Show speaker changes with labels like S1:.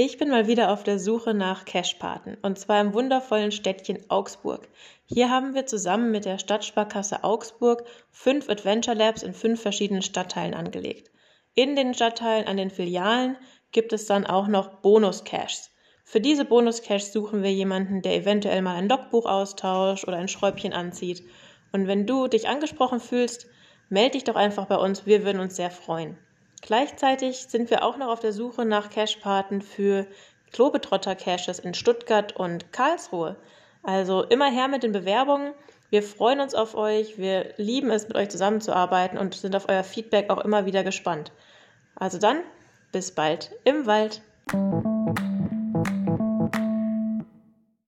S1: Ich bin mal wieder auf der Suche nach Cashpaten und zwar im wundervollen Städtchen Augsburg. Hier haben wir zusammen mit der Stadtsparkasse Augsburg fünf Adventure Labs in fünf verschiedenen Stadtteilen angelegt. In den Stadtteilen an den Filialen gibt es dann auch noch Bonus-Cashs. Für diese Bonus-Cashs suchen wir jemanden, der eventuell mal ein Logbuch austauscht oder ein Schräubchen anzieht. Und wenn du dich angesprochen fühlst, melde dich doch einfach bei uns, wir würden uns sehr freuen. Gleichzeitig sind wir auch noch auf der Suche nach Cash-Paten für Globetrotter-Caches in Stuttgart und Karlsruhe. Also immer her mit den Bewerbungen. Wir freuen uns auf euch. Wir lieben es, mit euch zusammenzuarbeiten und sind auf euer Feedback auch immer wieder gespannt. Also dann, bis bald im Wald.